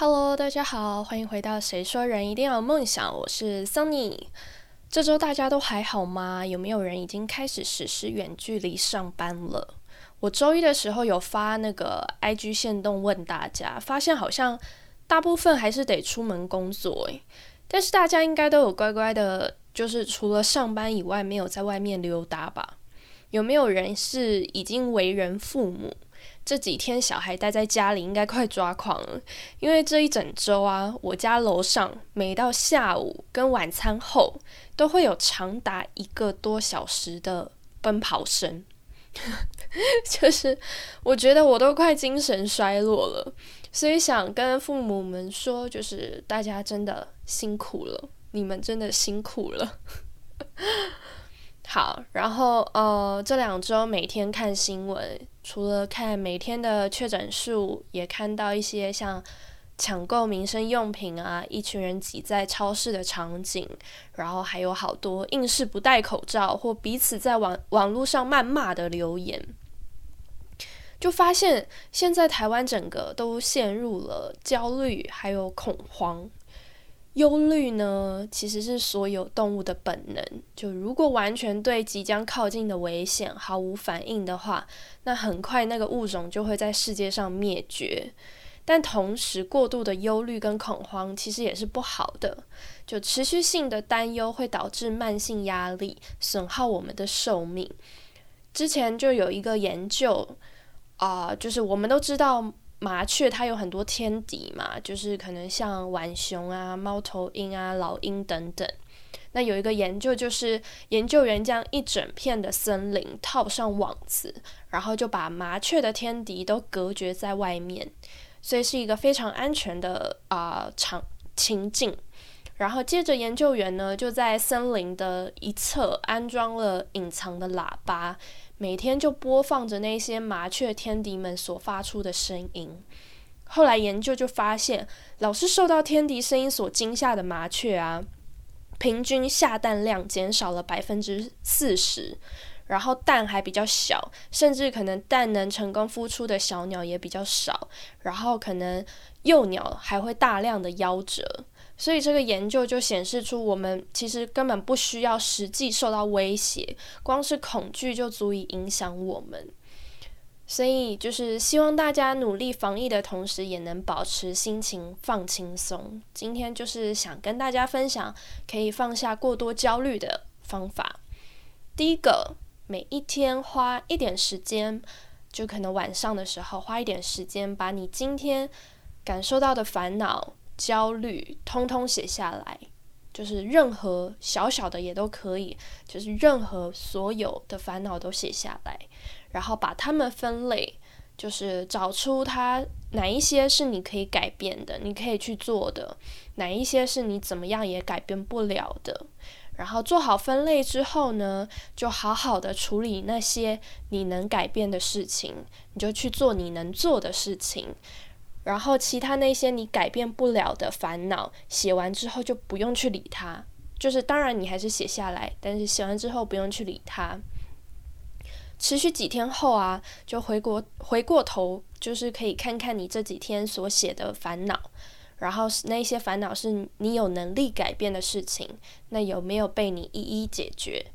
Hello，大家好，欢迎回到《谁说人一定要有梦想》，我是 Sunny。这周大家都还好吗？有没有人已经开始实施远距离上班了？我周一的时候有发那个 IG 线动问大家，发现好像大部分还是得出门工作诶，但是大家应该都有乖乖的，就是除了上班以外，没有在外面溜达吧？有没有人是已经为人父母？这几天小孩待在家里，应该快抓狂了。因为这一整周啊，我家楼上每到下午跟晚餐后，都会有长达一个多小时的奔跑声，就是我觉得我都快精神衰弱了。所以想跟父母们说，就是大家真的辛苦了，你们真的辛苦了。好，然后呃，这两周每天看新闻，除了看每天的确诊数，也看到一些像抢购民生用品啊，一群人挤在超市的场景，然后还有好多硬是不戴口罩或彼此在网网络上谩骂的留言，就发现现在台湾整个都陷入了焦虑还有恐慌。忧虑呢，其实是所有动物的本能。就如果完全对即将靠近的危险毫无反应的话，那很快那个物种就会在世界上灭绝。但同时，过度的忧虑跟恐慌其实也是不好的。就持续性的担忧会导致慢性压力，损耗我们的寿命。之前就有一个研究啊，就是我们都知道。麻雀它有很多天敌嘛，就是可能像浣熊啊、猫头鹰啊、老鹰等等。那有一个研究，就是研究员将一整片的森林套上网子，然后就把麻雀的天敌都隔绝在外面，所以是一个非常安全的啊场情境。然后接着研究员呢就在森林的一侧安装了隐藏的喇叭。每天就播放着那些麻雀天敌们所发出的声音。后来研究就发现，老是受到天敌声音所惊吓的麻雀啊，平均下蛋量减少了百分之四十，然后蛋还比较小，甚至可能蛋能成功孵出的小鸟也比较少，然后可能幼鸟还会大量的夭折。所以这个研究就显示出，我们其实根本不需要实际受到威胁，光是恐惧就足以影响我们。所以就是希望大家努力防疫的同时，也能保持心情放轻松。今天就是想跟大家分享可以放下过多焦虑的方法。第一个，每一天花一点时间，就可能晚上的时候花一点时间，把你今天感受到的烦恼。焦虑，通通写下来，就是任何小小的也都可以，就是任何所有的烦恼都写下来，然后把它们分类，就是找出它哪一些是你可以改变的，你可以去做的，哪一些是你怎么样也改变不了的。然后做好分类之后呢，就好好的处理那些你能改变的事情，你就去做你能做的事情。然后其他那些你改变不了的烦恼，写完之后就不用去理它。就是当然你还是写下来，但是写完之后不用去理它。持续几天后啊，就回过回过头，就是可以看看你这几天所写的烦恼，然后那些烦恼是你有能力改变的事情，那有没有被你一一解决？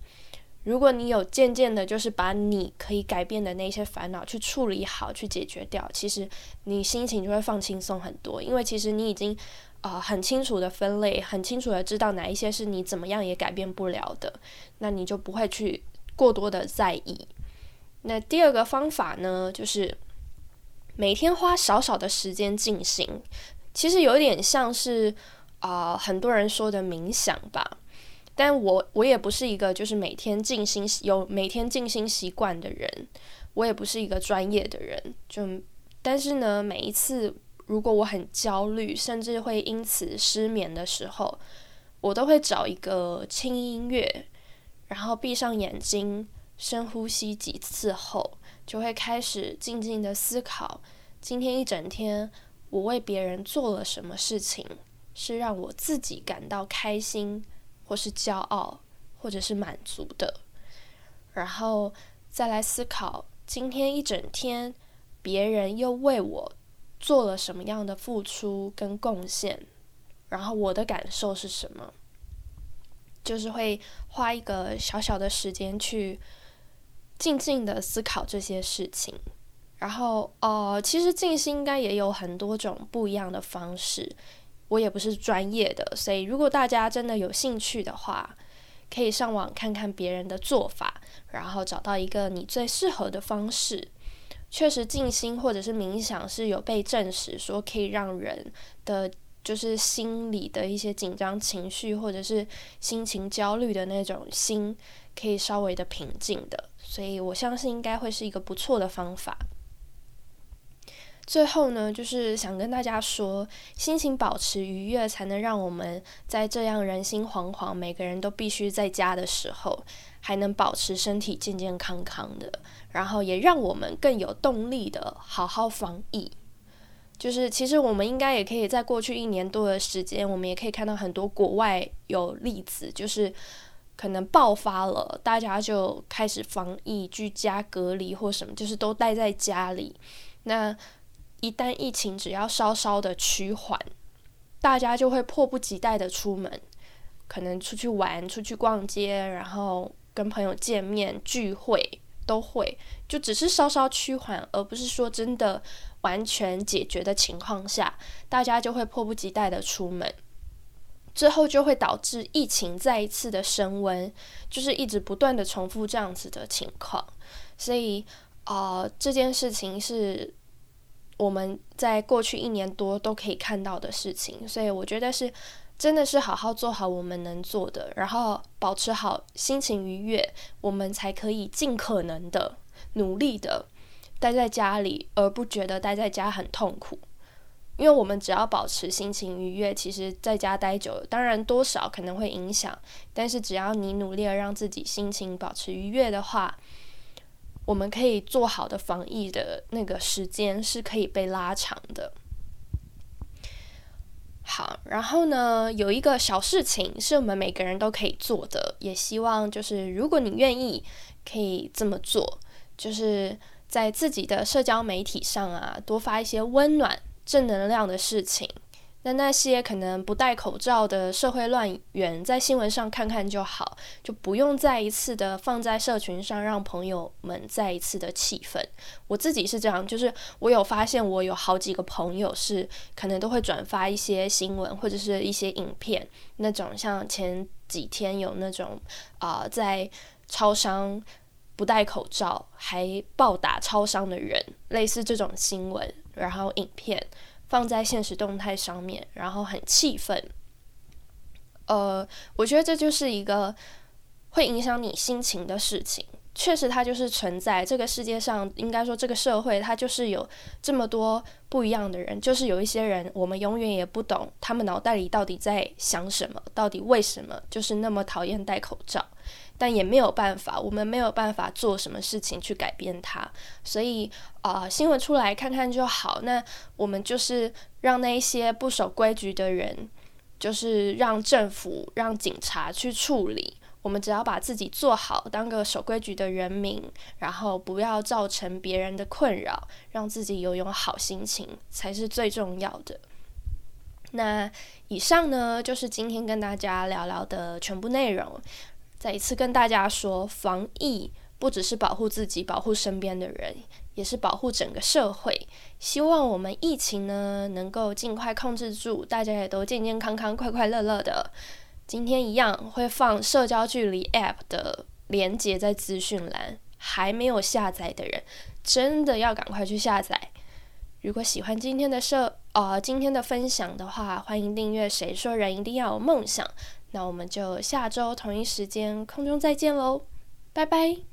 如果你有渐渐的，就是把你可以改变的那些烦恼去处理好，去解决掉，其实你心情就会放轻松很多。因为其实你已经啊很清楚的分类，很清楚的知道哪一些是你怎么样也改变不了的，那你就不会去过多的在意。那第二个方法呢，就是每天花少少的时间进行，其实有点像是啊很多人说的冥想吧。但我我也不是一个就是每天静心有每天静心习惯的人，我也不是一个专业的人。就但是呢，每一次如果我很焦虑，甚至会因此失眠的时候，我都会找一个轻音乐，然后闭上眼睛，深呼吸几次后，就会开始静静的思考今天一整天我为别人做了什么事情，是让我自己感到开心。或是骄傲，或者是满足的，然后再来思考今天一整天，别人又为我做了什么样的付出跟贡献，然后我的感受是什么，就是会花一个小小的时间去静静的思考这些事情。然后，呃，其实静心应该也有很多种不一样的方式。我也不是专业的，所以如果大家真的有兴趣的话，可以上网看看别人的做法，然后找到一个你最适合的方式。确实，静心或者是冥想是有被证实说可以让人的就是心理的一些紧张情绪或者是心情焦虑的那种心可以稍微的平静的，所以我相信应该会是一个不错的方法。最后呢，就是想跟大家说，心情保持愉悦，才能让我们在这样人心惶惶、每个人都必须在家的时候，还能保持身体健健康康的，然后也让我们更有动力的好好防疫。就是其实我们应该也可以在过去一年多的时间，我们也可以看到很多国外有例子，就是可能爆发了，大家就开始防疫、居家隔离或什么，就是都待在家里。那一旦疫情只要稍稍的趋缓，大家就会迫不及待的出门，可能出去玩、出去逛街，然后跟朋友见面、聚会都会，就只是稍稍趋缓，而不是说真的完全解决的情况下，大家就会迫不及待的出门，最后就会导致疫情再一次的升温，就是一直不断的重复这样子的情况，所以啊，这件事情是。我们在过去一年多都可以看到的事情，所以我觉得是真的是好好做好我们能做的，然后保持好心情愉悦，我们才可以尽可能的努力的待在家里，而不觉得待在家很痛苦。因为我们只要保持心情愉悦，其实在家待久，当然多少可能会影响，但是只要你努力的让自己心情保持愉悦的话。我们可以做好的防疫的那个时间是可以被拉长的。好，然后呢，有一个小事情是我们每个人都可以做的，也希望就是如果你愿意，可以这么做，就是在自己的社交媒体上啊，多发一些温暖、正能量的事情。那那些可能不戴口罩的社会乱源，在新闻上看看就好，就不用再一次的放在社群上，让朋友们再一次的气愤。我自己是这样，就是我有发现，我有好几个朋友是可能都会转发一些新闻或者是一些影片，那种像前几天有那种啊，在超商不戴口罩还暴打超商的人，类似这种新闻，然后影片。放在现实动态上面，然后很气愤。呃，我觉得这就是一个会影响你心情的事情。确实，它就是存在这个世界上。应该说，这个社会它就是有这么多不一样的人。就是有一些人，我们永远也不懂他们脑袋里到底在想什么，到底为什么就是那么讨厌戴口罩。但也没有办法，我们没有办法做什么事情去改变它。所以啊，新闻出来看看就好。那我们就是让那一些不守规矩的人，就是让政府、让警察去处理。我们只要把自己做好，当个守规矩的人民，然后不要造成别人的困扰，让自己有种好心情，才是最重要的。那以上呢，就是今天跟大家聊聊的全部内容。再一次跟大家说，防疫不只是保护自己、保护身边的人，也是保护整个社会。希望我们疫情呢能够尽快控制住，大家也都健健康康、快快乐乐的。今天一样会放社交距离 App 的连接在资讯栏，还没有下载的人，真的要赶快去下载。如果喜欢今天的社呃今天的分享的话，欢迎订阅。谁说人一定要有梦想？那我们就下周同一时间空中再见喽，拜拜。